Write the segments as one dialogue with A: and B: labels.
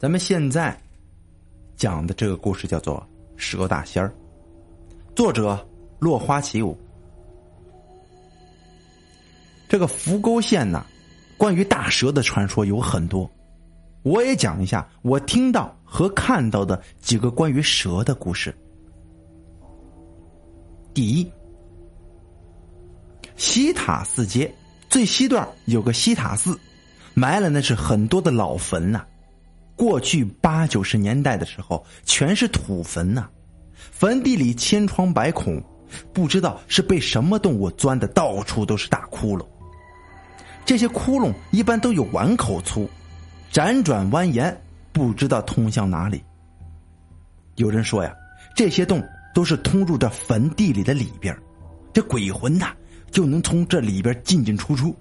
A: 咱们现在讲的这个故事叫做《蛇大仙儿》，作者落花起舞。这个扶沟县呢，关于大蛇的传说有很多，我也讲一下我听到和看到的几个关于蛇的故事。第一，西塔寺街最西段有个西塔寺，埋了那是很多的老坟呐。过去八九十年代的时候，全是土坟呐，坟地里千疮百孔，不知道是被什么动物钻的，到处都是大窟窿。这些窟窿一般都有碗口粗，辗转蜿蜒，不知道通向哪里。有人说呀，这些洞都是通入这坟地里的里边，这鬼魂呐就能从这里边进进出出。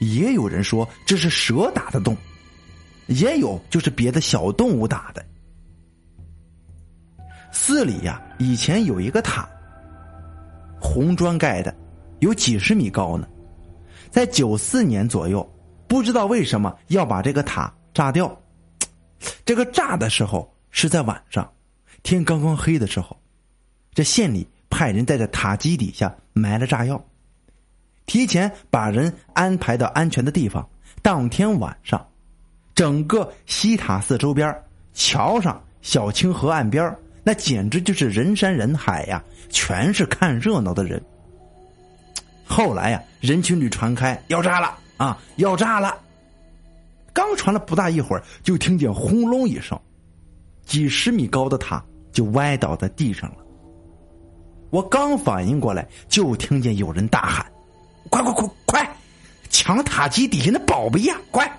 A: 也有人说这是蛇打的洞。也有就是别的小动物打的。寺里呀，以前有一个塔，红砖盖的，有几十米高呢。在九四年左右，不知道为什么要把这个塔炸掉。这个炸的时候是在晚上，天刚刚黑的时候，这县里派人在这塔基底下埋了炸药，提前把人安排到安全的地方，当天晚上。整个西塔寺周边，桥上、小清河岸边，那简直就是人山人海呀，全是看热闹的人。后来呀，人群里传开要炸了啊，要炸了。刚传了不大一会儿，就听见轰隆一声，几十米高的塔就歪倒在地上了。我刚反应过来，就听见有人大喊：“快快快快，抢塔基底下的宝贝呀，快！”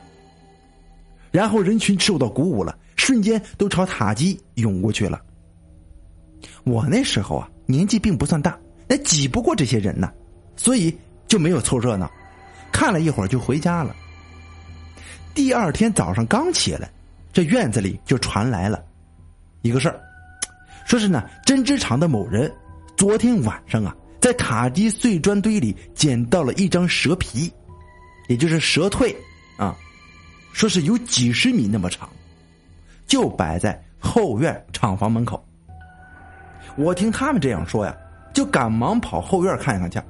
A: 然后人群受到鼓舞了，瞬间都朝塔基涌过去了。我那时候啊，年纪并不算大，那挤不过这些人呢，所以就没有凑热闹，看了一会儿就回家了。第二天早上刚起来，这院子里就传来了一个事儿，说是呢针织厂的某人昨天晚上啊，在塔基碎砖堆里捡到了一张蛇皮，也就是蛇蜕啊。说是有几十米那么长，就摆在后院厂房门口。我听他们这样说呀，就赶忙跑后院看看去。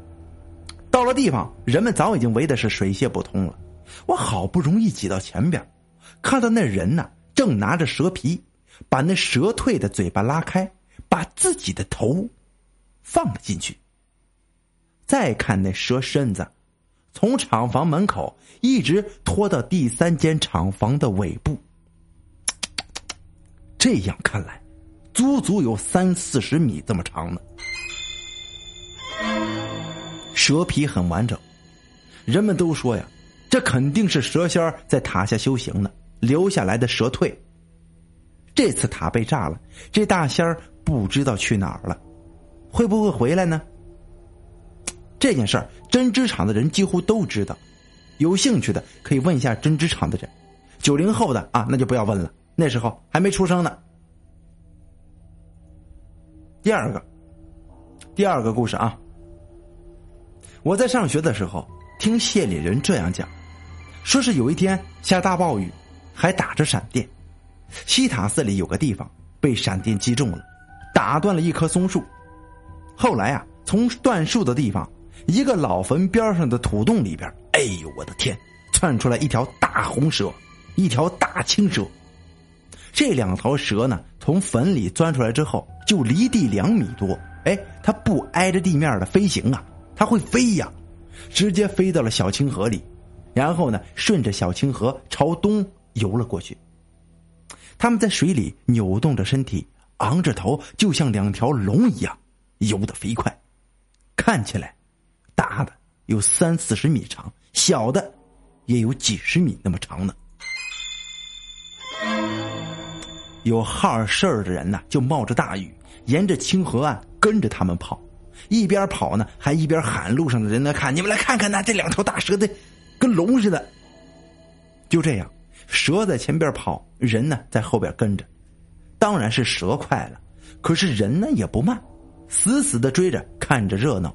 A: 到了地方，人们早已经围的是水泄不通了。我好不容易挤到前边，看到那人呢，正拿着蛇皮，把那蛇蜕的嘴巴拉开，把自己的头放了进去。再看那蛇身子。从厂房门口一直拖到第三间厂房的尾部，这样看来，足足有三四十米这么长呢。蛇皮很完整，人们都说呀，这肯定是蛇仙在塔下修行呢留下来的蛇蜕。这次塔被炸了，这大仙儿不知道去哪儿了，会不会回来呢？这件事儿，针织厂的人几乎都知道。有兴趣的可以问一下针织厂的人。九零后的啊，那就不要问了，那时候还没出生呢。第二个，第二个故事啊。我在上学的时候听县里人这样讲，说是有一天下大暴雨，还打着闪电，西塔寺里有个地方被闪电击中了，打断了一棵松树。后来啊，从断树的地方。一个老坟边上的土洞里边，哎呦我的天，窜出来一条大红蛇，一条大青蛇。这两条蛇呢，从坟里钻出来之后，就离地两米多。哎，它不挨着地面的飞行啊，它会飞呀，直接飞到了小清河里，然后呢，顺着小清河朝东游了过去。他们在水里扭动着身体，昂着头，就像两条龙一样，游得飞快，看起来。大的有三四十米长，小的也有几十米那么长呢。有好事儿的人呢，就冒着大雨，沿着清河岸跟着他们跑，一边跑呢，还一边喊路上的人来看，你们来看看呐，这两条大蛇的跟龙似的。就这样，蛇在前边跑，人呢在后边跟着。当然是蛇快了，可是人呢也不慢，死死的追着，看着热闹。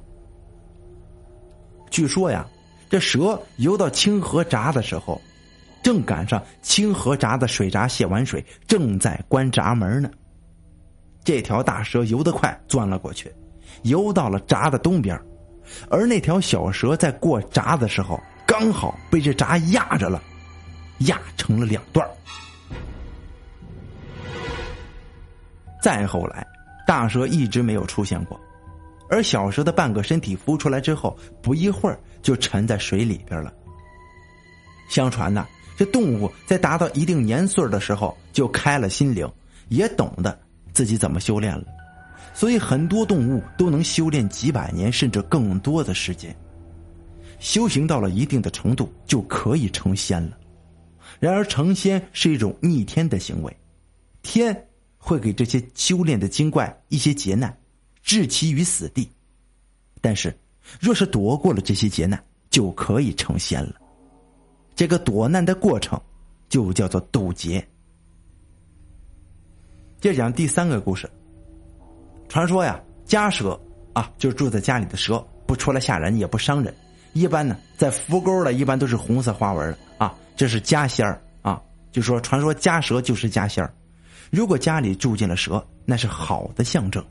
A: 据说呀，这蛇游到清河闸的时候，正赶上清河闸的水闸泄完水，正在关闸门呢。这条大蛇游得快，钻了过去，游到了闸的东边，而那条小蛇在过闸的时候，刚好被这闸压着了，压成了两段。再后来，大蛇一直没有出现过，而小蛇的半个身体浮出来之后，不一会儿就沉在水里边了。相传呢，这动物在达到一定年岁的时候，就开了心灵，也懂得。自己怎么修炼了？所以很多动物都能修炼几百年甚至更多的时间。修行到了一定的程度，就可以成仙了。然而成仙是一种逆天的行为，天会给这些修炼的精怪一些劫难，置其于死地。但是，若是躲过了这些劫难，就可以成仙了。这个躲难的过程，就叫做渡劫。接着讲第三个故事。传说呀，家蛇啊，就是住在家里的蛇，不出来吓人，也不伤人。一般呢，在扶沟的，一般都是红色花纹的啊，这是家仙儿啊。就说传说家蛇就是家仙儿。如果家里住进了蛇，那是好的象征，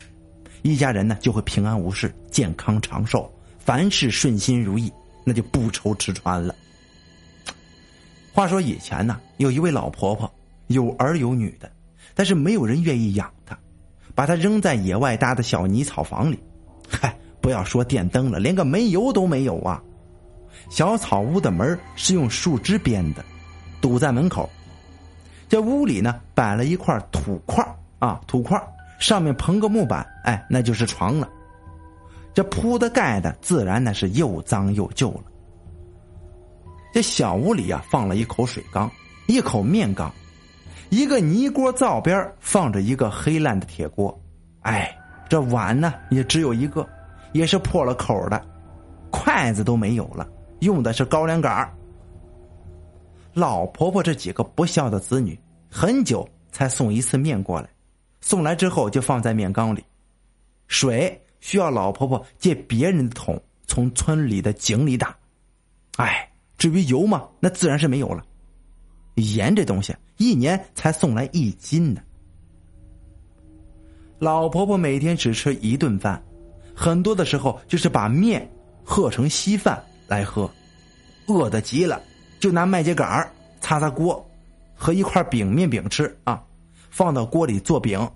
A: 一家人呢就会平安无事、健康长寿，凡事顺心如意，那就不愁吃穿了。话说以前呢，有一位老婆婆，有儿有女的。但是没有人愿意养她，把她扔在野外搭的小泥草房里。嗨，不要说电灯了，连个煤油都没有啊！小草屋的门是用树枝编的，堵在门口。这屋里呢，摆了一块土块啊，土块上面棚个木板，哎，那就是床了。这铺的盖的，自然那是又脏又旧了。这小屋里啊，放了一口水缸，一口面缸。一个泥锅灶边放着一个黑烂的铁锅，哎，这碗呢也只有一个，也是破了口的，筷子都没有了，用的是高粱杆老婆婆这几个不孝的子女，很久才送一次面过来，送来之后就放在面缸里，水需要老婆婆借别人的桶从村里的井里打，哎，至于油嘛，那自然是没有了。盐这东西一年才送来一斤呢。老婆婆每天只吃一顿饭，很多的时候就是把面和成稀饭来喝，饿得急了就拿麦秸秆擦擦锅，和一块饼面饼吃啊，放到锅里做饼，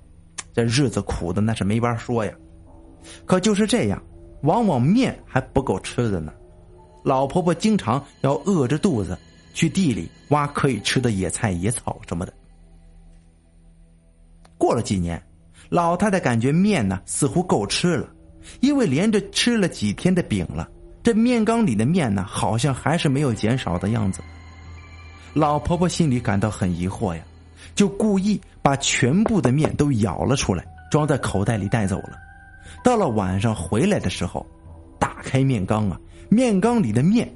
A: 这日子苦的那是没法说呀。可就是这样，往往面还不够吃的呢，老婆婆经常要饿着肚子。去地里挖可以吃的野菜、野草什么的。过了几年，老太太感觉面呢似乎够吃了，因为连着吃了几天的饼了，这面缸里的面呢好像还是没有减少的样子。老婆婆心里感到很疑惑呀，就故意把全部的面都舀了出来，装在口袋里带走了。到了晚上回来的时候，打开面缸啊，面缸里的面。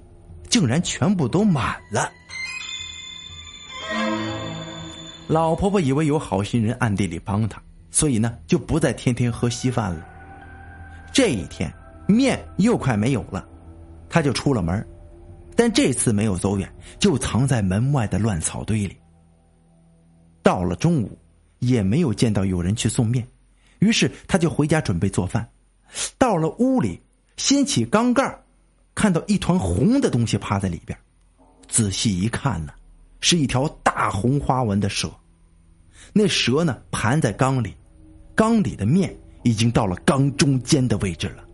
A: 竟然全部都满了！老婆婆以为有好心人暗地里帮她，所以呢就不再天天喝稀饭了。这一天面又快没有了，她就出了门，但这次没有走远，就藏在门外的乱草堆里。到了中午，也没有见到有人去送面，于是他就回家准备做饭。到了屋里，掀起缸盖看到一团红的东西趴在里边，仔细一看呢，是一条大红花纹的蛇。那蛇呢盘在缸里，缸里的面已经到了缸中间的位置了。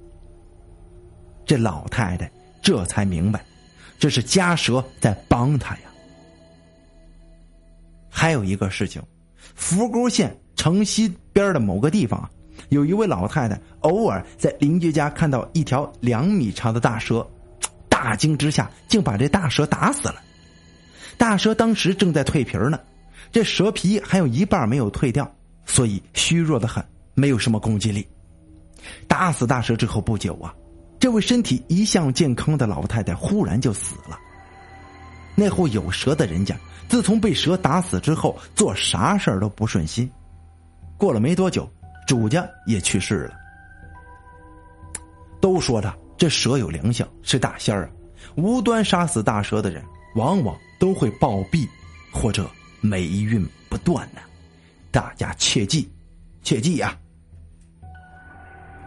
A: 这老太太这才明白，这是家蛇在帮她呀。还有一个事情，扶沟县城西边的某个地方啊。有一位老太太偶尔在邻居家看到一条两米长的大蛇，大惊之下竟把这大蛇打死了。大蛇当时正在蜕皮呢，这蛇皮还有一半没有蜕掉，所以虚弱的很，没有什么攻击力。打死大蛇之后不久啊，这位身体一向健康的老太太忽然就死了。那户有蛇的人家，自从被蛇打死之后，做啥事儿都不顺心。过了没多久。主家也去世了。都说着这蛇有灵性，是大仙儿啊！无端杀死大蛇的人，往往都会暴毙或者霉运不断呢。大家切记，切记呀！